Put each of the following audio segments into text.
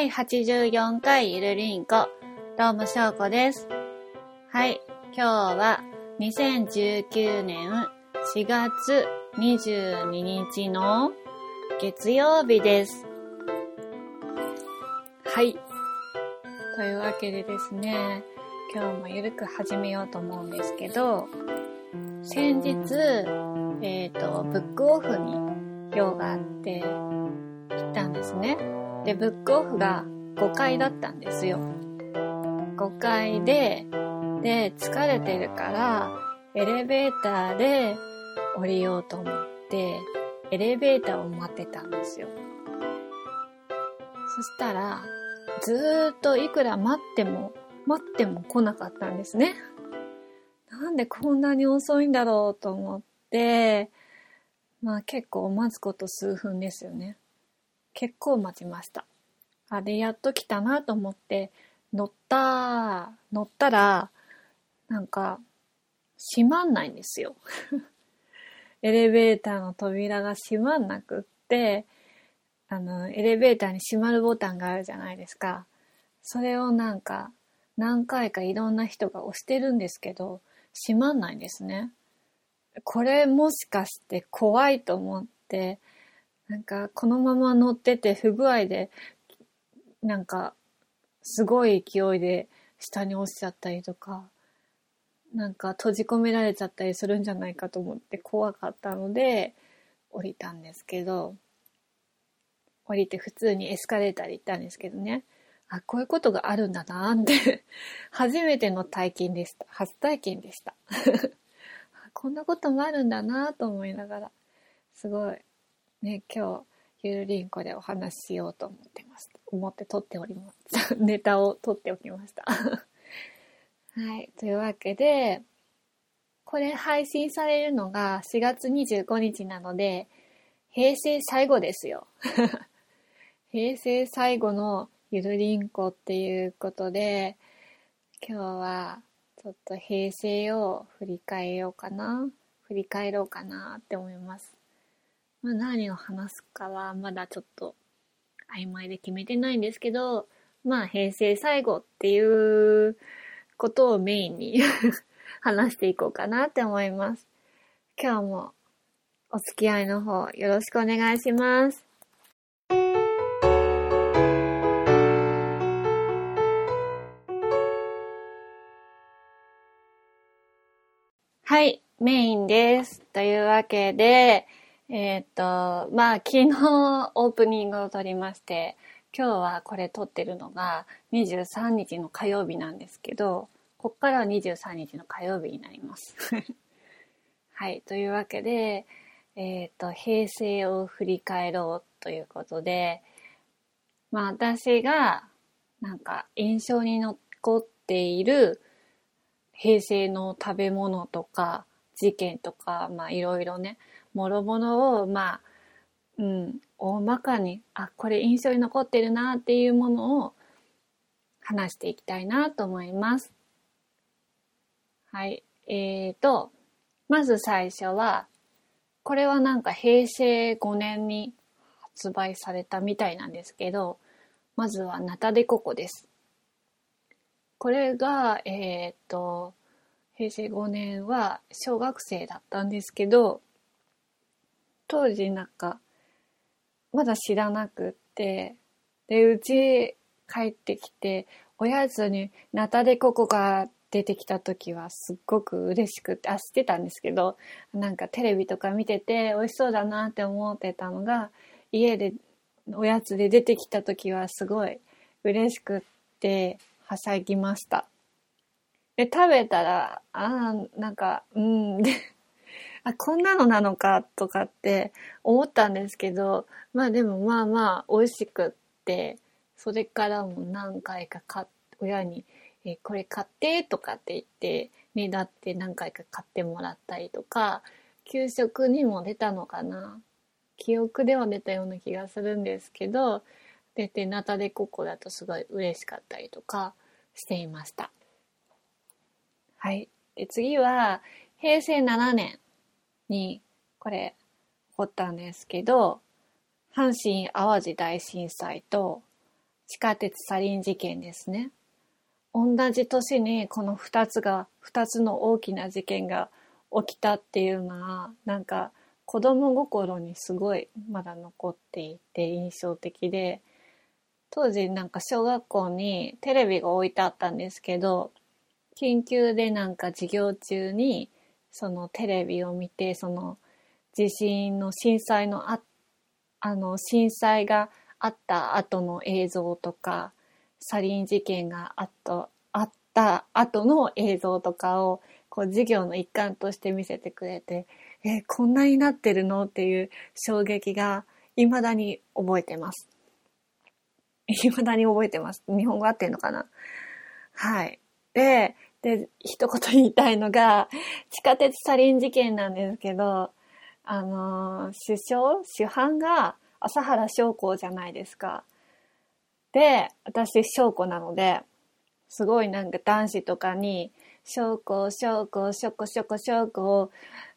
第84回ゆるりんこ。どうも、しょうこです。はい。今日は2019年4月22日の月曜日です。はい。というわけでですね、今日もゆるく始めようと思うんですけど、先日、えっ、と、ブックオフに用があって行ったんですね。で、ブックオフが5階だったんですよ。5階で、で、疲れてるから、エレベーターで降りようと思って、エレベーターを待ってたんですよ。そしたら、ずーっといくら待っても、待っても来なかったんですね。なんでこんなに遅いんだろうと思って、まあ結構待つこと数分ですよね。結構待ちました。あれやっと来たなと思って乗った、乗ったら、なんか閉まんないんですよ。エレベーターの扉が閉まんなくって、あの、エレベーターに閉まるボタンがあるじゃないですか。それをなんか何回かいろんな人が押してるんですけど、閉まんないんですね。これもしかして怖いと思って、なんかこのまま乗ってて不具合で、なんかすごい勢いで下に落ちちゃったりとか、なんか閉じ込められちゃったりするんじゃないかと思って怖かったので降りたんですけど、降りて普通にエスカレーターで行ったんですけどね。あ、こういうことがあるんだなって 初めての体験でした。初体験でした。こんなこともあるんだなと思いながら、すごい、ね、今日、ゆるりんこでお話ししようと思ってました。思って撮っております。ネタを撮っておきました。はい。というわけで、これ配信されるのが4月25日なので、平成最後ですよ。平成最後のゆるりんこっていうことで、今日はちょっと平成を振り返ようかな。振り返ろうかなって思います。まあ何を話すかはまだちょっと曖昧で決めてないんですけど、まあ平成最後っていうことをメインに 話していこうかなって思います。今日もお付き合いの方よろしくお願いします。はい、メインです。というわけで、えーっと、まあ、昨日オープニングを撮りまして、今日はこれ撮ってるのが23日の火曜日なんですけど、こっからは23日の火曜日になります。はい、というわけで、えーっと、平成を振り返ろうということで、まあ、私がなんか印象に残っている平成の食べ物とか事件とか、まあいろいろね、もろもろを、まあ、うん、大まかに、あ、これ印象に残ってるなっていうものを話していきたいなと思います。はい。えーと、まず最初は、これはなんか平成5年に発売されたみたいなんですけど、まずはナタデココです。これが、えっ、と、平成5年は小学生だったんですけど、当時なんか、まだ知らなくって、で、うち帰ってきて、おやつにナタデココが出てきた時はすっごく嬉しくって、あ、知ってたんですけど、なんかテレビとか見てて美味しそうだなって思ってたのが、家でおやつで出てきた時はすごい嬉しくってはしゃぎました。で、食べたら、ああ、なんか、うん、あ、こんなのなのかとかって思ったんですけど、まあでもまあまあ美味しくって、それからも何回か買っ親に、えこれ買ってとかって言って、ねだって何回か買ってもらったりとか、給食にも出たのかな記憶では出たような気がするんですけど、出てナタデココだとすごい嬉しかったりとかしていました。はい。で次は、平成7年に、これ、起こったんですけど、阪神淡路大震災と、地下鉄サリン事件ですね。同じ年にこの2つが、2つの大きな事件が起きたっていうのは、なんか子供心にすごいまだ残っていて印象的で、当時なんか小学校にテレビが置いてあったんですけど、緊急でなんか授業中にそのテレビを見て、その地震の震災のあ、あの震災があった後の映像とか、サリン事件があったあった後の映像とかをこう授業の一環として見せてくれて、えこんなになってるの？っていう衝撃が未だに覚えてます。未だに覚えてます。日本語合ってんのかな？はい。で、で、一言言いたいのが、地下鉄サリン事件なんですけど、あの首相主犯が朝原翔子じゃないですか。で、私、翔子なので、すごいなんか男子とかに、翔子、翔子、しょこしょこ翔子、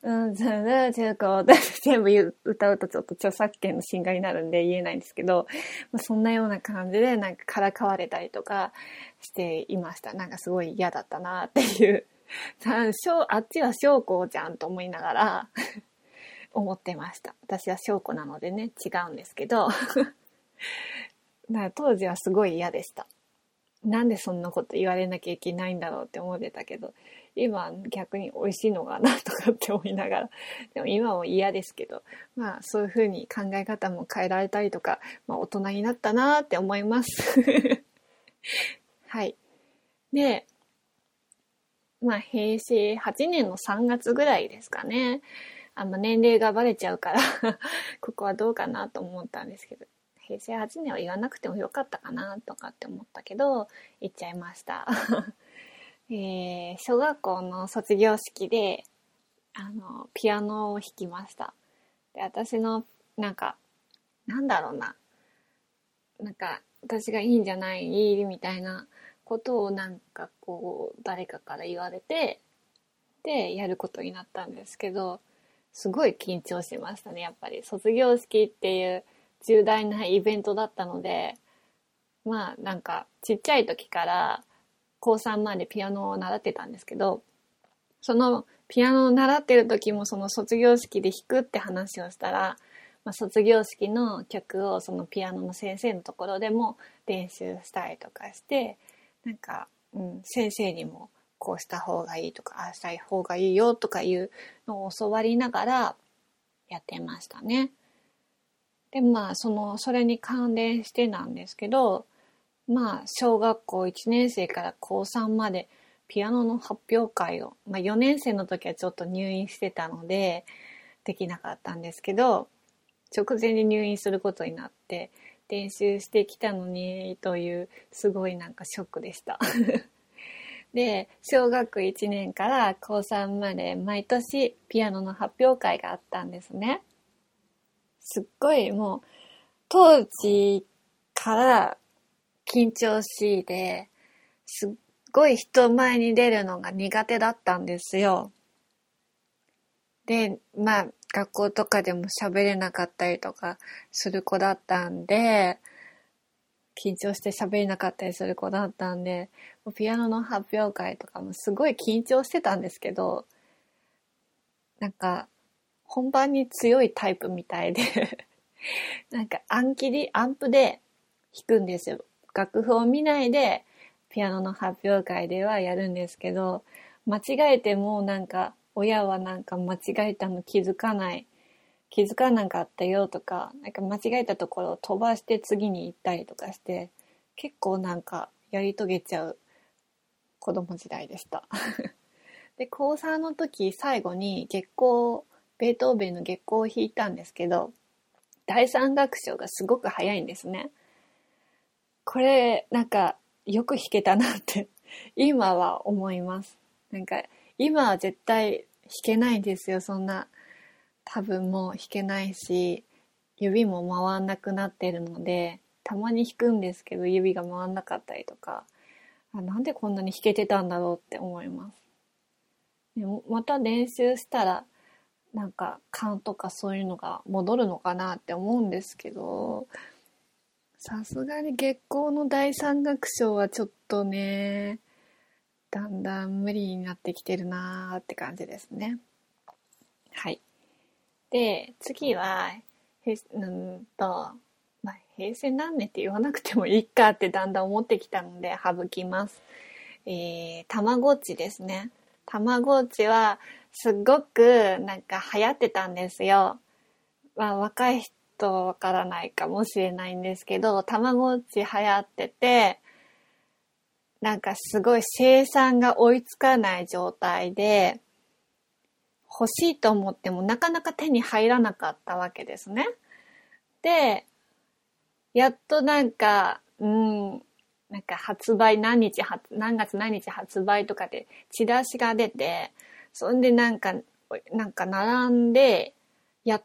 うんずるずるこ全部歌うとちょっと著作権の侵害になるんで言えないんですけど、まあ、そんなような感じでなんかからかわれたりとかしていました。なんかすごい嫌だったなっていう。あっちは翔子じゃんと思いながら思ってました。私は翔子なのでね、違うんですけど 当時はすごい嫌でした。なんでそんなこと言われなきゃいけないんだろうって思ってたけど、今逆に美味しいのかなとかって思いながら、でも今も嫌ですけど、まあそういうふうに考え方も変えられたりとか、まあ大人になったなって思います。はい。で、まあ平成8年の3月ぐらいですかね。あんま年齢がバレちゃうから ここはどうかなと思ったんですけど、平成8年は言わなくてもよかったかなとかって思ったけど、言っちゃいました。えー、小学校の卒業式で、あの、ピアノを弾きました。で、私の、なんか、なんだろうな。なんか、私がいいんじゃないみたいなことをなんかこう、誰かから言われて、で、やることになったんですけど、すごい緊張しましたね、やっぱり。卒業式っていう重大なイベントだったので、まあなんかちっちゃい時から高3までピアノを習ってたんですけど、そのピアノを習ってる時もその卒業式で弾くって話をしたら、まあ、卒業式の曲をそのピアノの先生のところでも練習したりとかして、なんか、うん、先生にもこうした方がいいとか、ああしたい方がいいよとかいうのを教わりながらやってましたね。で、まあ、その、それに関連してなんですけど、まあ、小学校1年生から高3までピアノの発表会を、まあ4年生の時はちょっと入院してたので、できなかったんですけど、直前に入院することになって、練習してきたのに、という、すごいなんかショックでした。で、小学1年から高3まで毎年ピアノの発表会があったんですね。すっごいもう、当時から緊張しいで、すっごい人前に出るのが苦手だったんですよ。で、まあ、学校とかでも喋れなかったりとかする子だったんで、緊張して喋れなかったりする子だったんで、ピアノの発表会とかもすごい緊張してたんですけど、なんか、本番に強いタイプみたいで なんか暗記で、アンプで弾くんですよ。楽譜を見ないでピアノの発表会ではやるんですけど、間違えてもなんか親はなんか間違えたの気づかない、気づかなかったよとか、なんか間違えたところを飛ばして次に行ったりとかして、結構なんかやり遂げちゃう子供時代でした。で、高3の時最後に月光ベートーベンの月光を弾いたんですけど、第三楽章がすごく早いんですね。これ、なんか、よく弾けたなって今は思います。なんか、今は絶対弾けないんですよ、そんな。多分もう弾けないし、指も回んなくなってるので、たまに弾くんですけど、指が回んなかったりとか、あなんでこんなに弾けてたんだろうって思います。でもまた練習したらなんか勘とかそういうのが戻るのかなって思うんですけどさすがに月光の第三楽章はちょっとね、だんだん無理になってきてるなーって感じですね。はい。で、次は、へうんと、まあ、平成何年って言わなくてもいいかってだんだん思ってきたので省きます。えー、たまごっちですね。たまごっちはすっごくなんか流行ってたんですよ。まあ、若い人わからないかもしれないんですけど、たまごっち流行ってて、なんかすごい生産が追いつかない状態で、欲しいと思ってもなかなか手に入らなかったわけですね。で、やっとなんか、うん、なんか発売何日何月何日発売とかでチラシが出て、そんでなんか、なんか並んで、や、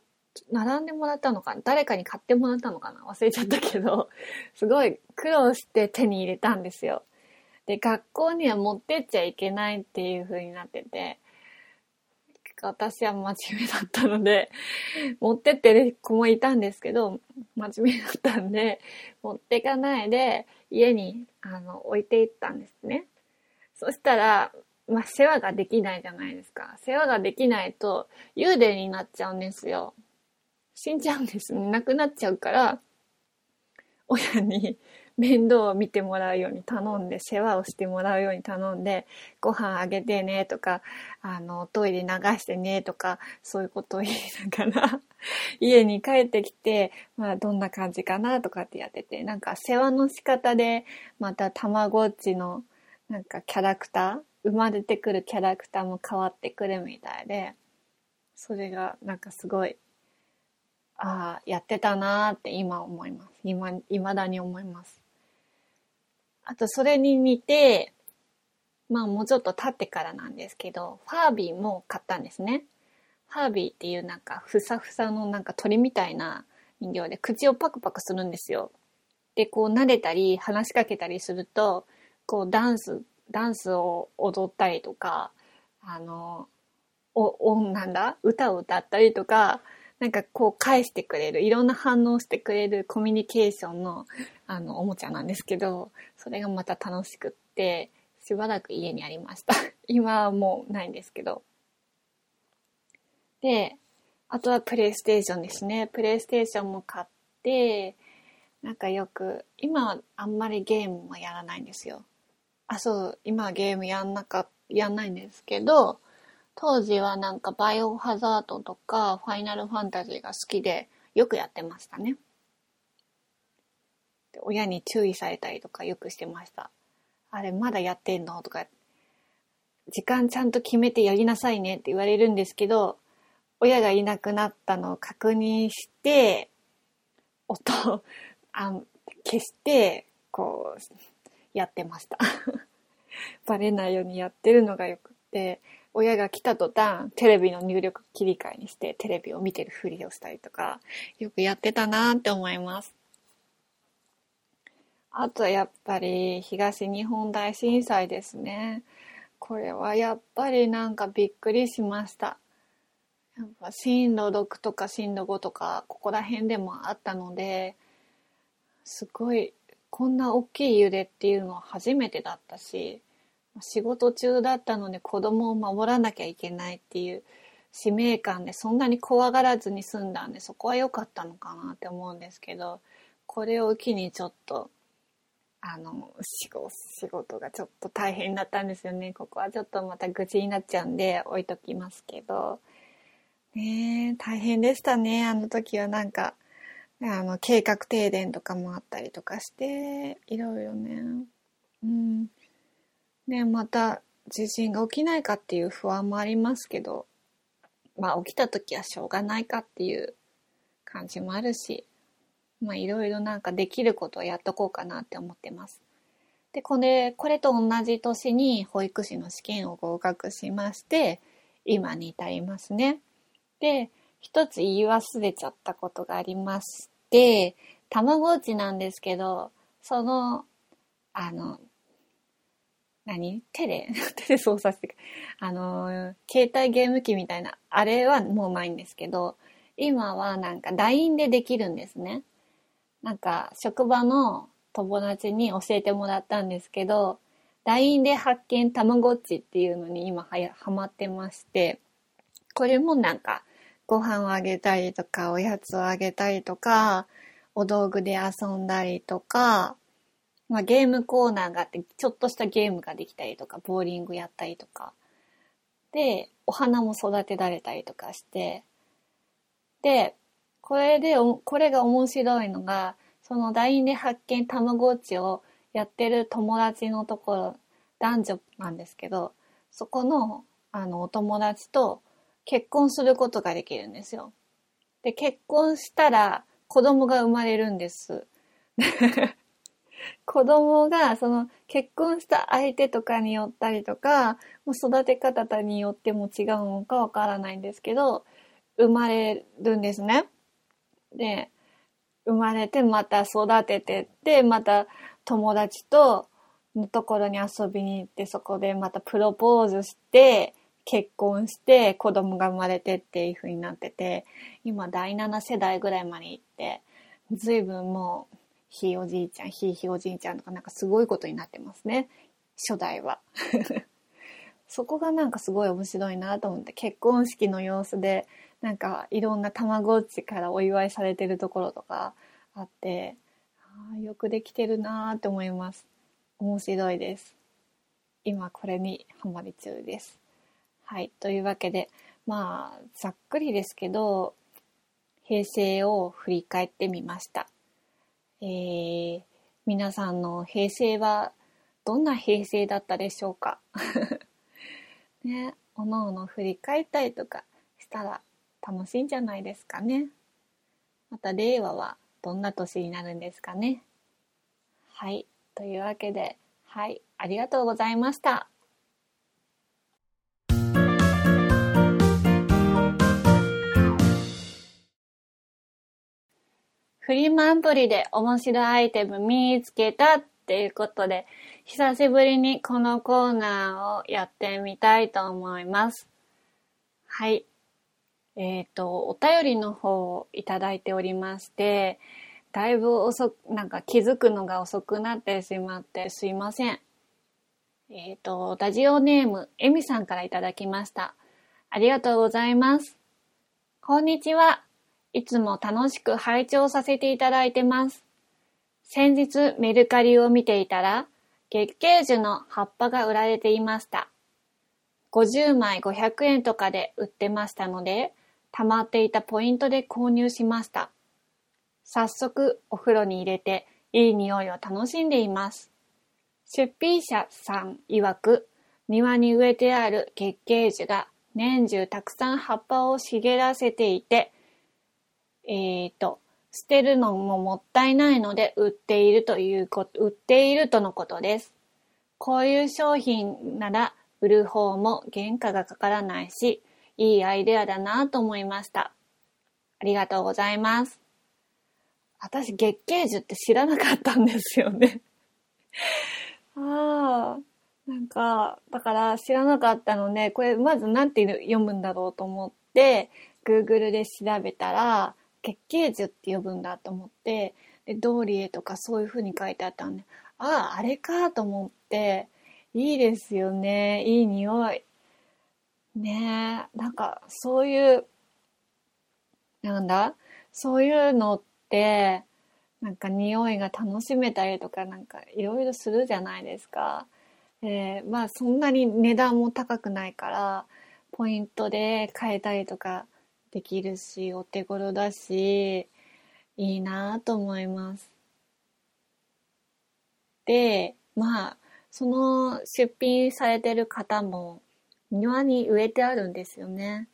並んでもらったのかな？誰かに買ってもらったのかな？忘れちゃったけど、すごい苦労して手に入れたんですよ。で、学校には持ってっちゃいけないっていう風になってて、私は真面目だったので、持ってってる子もいたんですけど、真面目だったんで、持ってかないで、家に、あの、置いていったんですね。そしたら、まあ、世話ができないじゃないですか。世話ができないと、幽霊になっちゃうんですよ。死んじゃうんですね。亡くなっちゃうから、親に 面倒を見てもらうように頼んで、世話をしてもらうように頼んで、ご飯あげてねとか、あの、トイレ流してねとか、そういうことを言いながら、家に帰ってきて、まあ、どんな感じかなとかってやってて、なんか世話の仕方で、またたまごっちの、なんかキャラクター、生まれてくるキャラクターも変わってくるみたいで、それがなんかすごい、ああ、やってたなーって今思います。今、未だに思います。あとそれに似て、まあもうちょっと経ってからなんですけど、ファービーも買ったんですね。ファービーっていうなんかふさふさのなんか鳥みたいな人形で口をパクパクするんですよ。で、こう撫でたり話しかけたりすると、こうダンス、ダンスを踊ったりとか、あの、お、お、なんだ？歌を歌ったりとか、なんかこう返してくれる、いろんな反応してくれるコミュニケーションのあのおもちゃなんですけど、それがまた楽しくって、しばらく家にありました。今はもうないんですけど。で、あとはプレイステーションですね。プレイステーションも買って、なんかよく、今はあんまりゲームもやらないんですよ。あ、そう、今はゲームやんなか、やんないんですけど、当時はなんかバイオハザードとかファイナルファンタジーが好きでよくやってましたね。親に注意されたりとかよくしてました。あれまだやってんの？とか、時間ちゃんと決めてやりなさいねって言われるんですけど、親がいなくなったのを確認して、音、あ消して、こう、やってました。バレないようにやってるのがよくって、親が来た途端、テレビの入力切り替えにしてテレビを見てるふりをしたりとか、よくやってたなって思います。あとやっぱり東日本大震災ですね。これはやっぱりなんかびっくりしました。やっぱ震度6とか震度5とかここら辺でもあったので、すごいこんな大きい揺れっていうのは初めてだったし、仕事中だったので子供を守らなきゃいけないっていう使命感でそんなに怖がらずに済んだんでそこは良かったのかなって思うんですけどこれを機にちょっとあの仕事がちょっと大変だったんですよね。ここはちょっとまた愚痴になっちゃうんで置いときますけど。ねえ大変でしたねあの時は。なんかあの計画停電とかもあったりとかしていろいろねうんね、また地震が起きないかっていう不安もありますけど、まあ起きた時はしょうがないかっていう感じもあるし、まあいろいろなんかできることをやっとこうかなって思ってます。で、これ、これと同じ年に保育士の試験を合格しまして、今に至りますね。で、一つ言い忘れちゃったことがありまして、たまごっちなんですけど、その、あの、何？手で手で操作して、あの、携帯ゲーム機みたいな、あれはもうないんですけど、今はなんか LINE でできるんですね。なんか職場の友達に教えてもらったんですけど、LINE で発見たまごっちっていうのに今はや、ハマってまして、これもなんかご飯をあげたりとか、おやつをあげたりとか、お道具で遊んだりとか、まあ、ゲームコーナーがあって、ちょっとしたゲームができたりとか、ボーリングやったりとか。で、お花も育てられたりとかして、で、これで、これが面白いのが、その LINE で発見たまごっちをやってる友達のところ、男女なんですけど、そこの、あの、お友達と結婚することができるんですよ。で、結婚したら子供が生まれるんです。子供がその結婚した相手とかによったりとか、もう育て方によっても違うのかわからないんですけど、生まれるんですね。で、生まれてまた育ててって、また友達とのところに遊びに行って、そこでまたプロポーズして、結婚して子供が生まれてっていう風になってて、今第7世代ぐらいまで行って、随分もう、ひいおじいちゃん、ひいひいおじいちゃんとかなんかすごいことになってますね。初代は。そこがなんかすごい面白いなと思って、結婚式の様子で、なんかいろんなたまごっちからお祝いされてるところとかあって、あよくできてるなーって思います。面白いです。今これにハマり中です。はい。というわけで、まあ、ざっくりですけど、平成を振り返ってみました。えー、皆さんの平成はどんな平成だったでしょうか？ね、おのおの振り返ったりとかしたら楽しいんじゃないですかね。また令和はどんな年になるんですかね。はい。というわけで、はい。ありがとうございました。フリマアプリで面白いアイテム見つけたっていうことで、久しぶりにこのコーナーをやってみたいと思います。はい。えっ、ー、と、お便りの方をいただいておりまして、だいぶ遅く、なんか気づくのが遅くなってしまってすいません。えっ、ー、と、ラジオネーム、エミさんからいただきました。ありがとうございます。こんにちは。いつも楽しく拝聴させていただいてます。先日メルカリを見ていたら、月桂樹の葉っぱが売られていました。50枚500円とかで売ってましたので、溜まっていたポイントで購入しました。早速お風呂に入れていい匂いを楽しんでいます。出品者さん曰く庭に植えてある月桂樹が年中たくさん葉っぱを茂らせていて、えっ、ー、と、捨てるのももったいないので売っているということ、売っているとのことです。こういう商品なら売る方も原価がかからないし、いいアイデアだなと思いました。ありがとうございます。私、月桂樹って知らなかったんですよね ああ、なんか、だから知らなかったので、これまず何て読むんだろうと思って、Google で調べたら、月桂樹って呼ぶんだと思って、で、ドーリエとかそういう風に書いてあったんで、ああ、あれかと思って、いいですよね。いい匂い。ねえ、なんかそういう、なんだ？そういうのって、なんか匂いが楽しめたりとかなんかいろいろするじゃないですか。えー、まあそんなに値段も高くないから、ポイントで買えたりとかできるし、お手頃だし、いいなと思います。で、まあ、その出品されてる方も庭に植えてあるんですよね。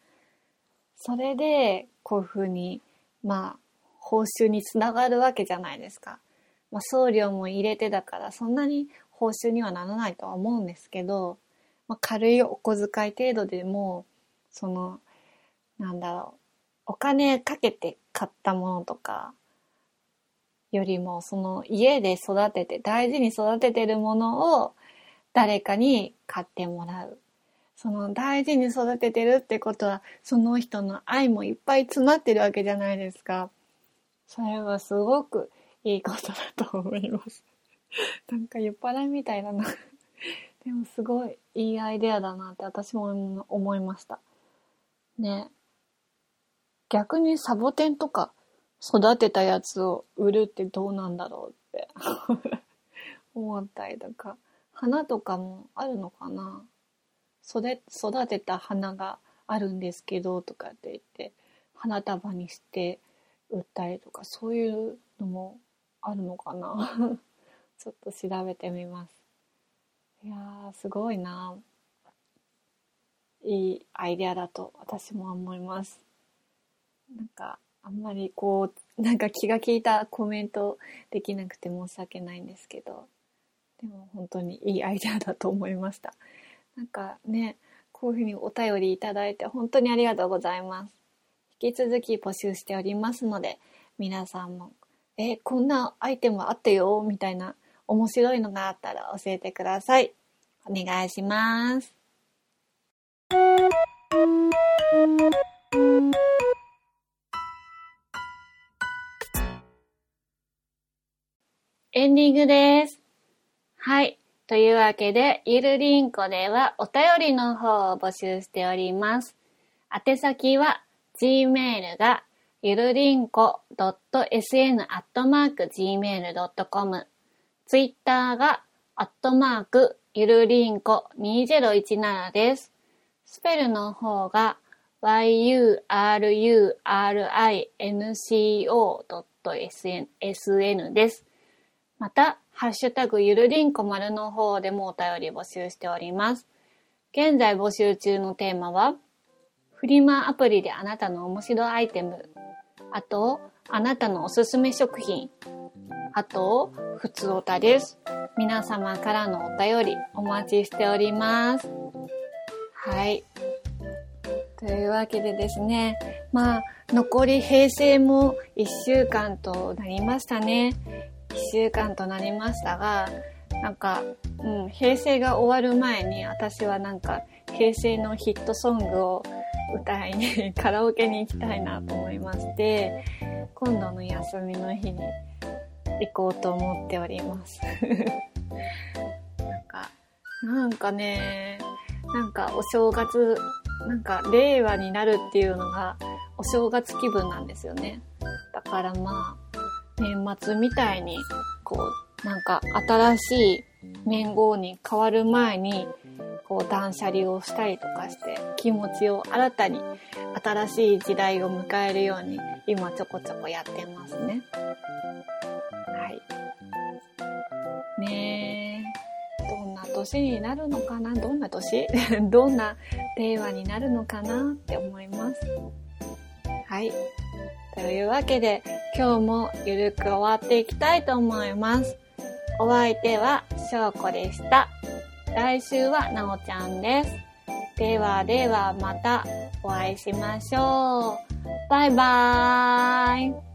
それで、こういうふうに、まあ、報酬につながるわけじゃないですか。まあ、送料も入れてだから、そんなに報酬にはならないとは思うんですけど、まあ、軽いお小遣い程度でも、その、なんだろう、お金かけて買ったものとか、よりも、その家で育てて、大事に育ててるものを誰かに買ってもらう。その大事に育ててるってことは、その人の愛もいっぱい詰まってるわけじゃないですか。それはすごくいいことだと思います。なんか酔っ払いみたいだなでもすごいいいアイデアだなって私も思いました。ね。逆にサボテンとか育てたやつを売るってどうなんだろうって。思ったりとか。花とかもあるのかな。育てた花があるんですけどとかって言って花束にして売ったりとかそういうのもあるのかな。ちょっと調べてみます。いやーすごいな。いいアイデアだと私も思います。なんかあんまりこうなんか気が利いたコメントできなくて申し訳ないんですけどでも本当にいいアイデアだと思いました。なんかねこういうふうにお便りいただいて本当にありがとうございます。引き続き募集しておりますので皆さんもえこんなアイテムあったよみたいな面白いのがあったら教えてください。お願いします。エンディングです。はい。というわけで、ゆるりんこではお便りの方を募集しております。宛先は、gmail が、ゆるりんこ .sn.gmail.com。ツイッターが、アットマーク、ゆるりんこ2017です。スペルの方が、yurinco.sn です。また、ハッシュタグゆるりんこ丸の方でもお便り募集しております。現在募集中のテーマは、フリマアプリであなたの面白アイテム、あと、あなたのおすすめ食品、あと、ふつおたです。皆様からのお便りお待ちしております。はい。というわけでですね、まあ、残り平成も1週間となりましたね。1週間となりましたが、なんか、うん、平成が終わる前に私はなんか平成のヒットソングを歌いにカラオケに行きたいなと思いまして、今度の休みの日に行こうと思っております。なんか、なんかね、なんかお正月、なんか令和になるっていうのがお正月気分なんですよね。だからまあ、年末みたいに、こう、なんか新しい年号に変わる前に、こう断捨離をしたりとかして気持ちを新たに新しい時代を迎えるように今ちょこちょこやってますね。はい。ねえ。どんな年になるのかな？どんな年？どんな令和になるのかな？って思います。はい。というわけで、今日もゆるく終わっていきたいと思います。お相手はしょうこでした。来週はなおちゃんです。ではではまたお会いしましょう。バイバーイ。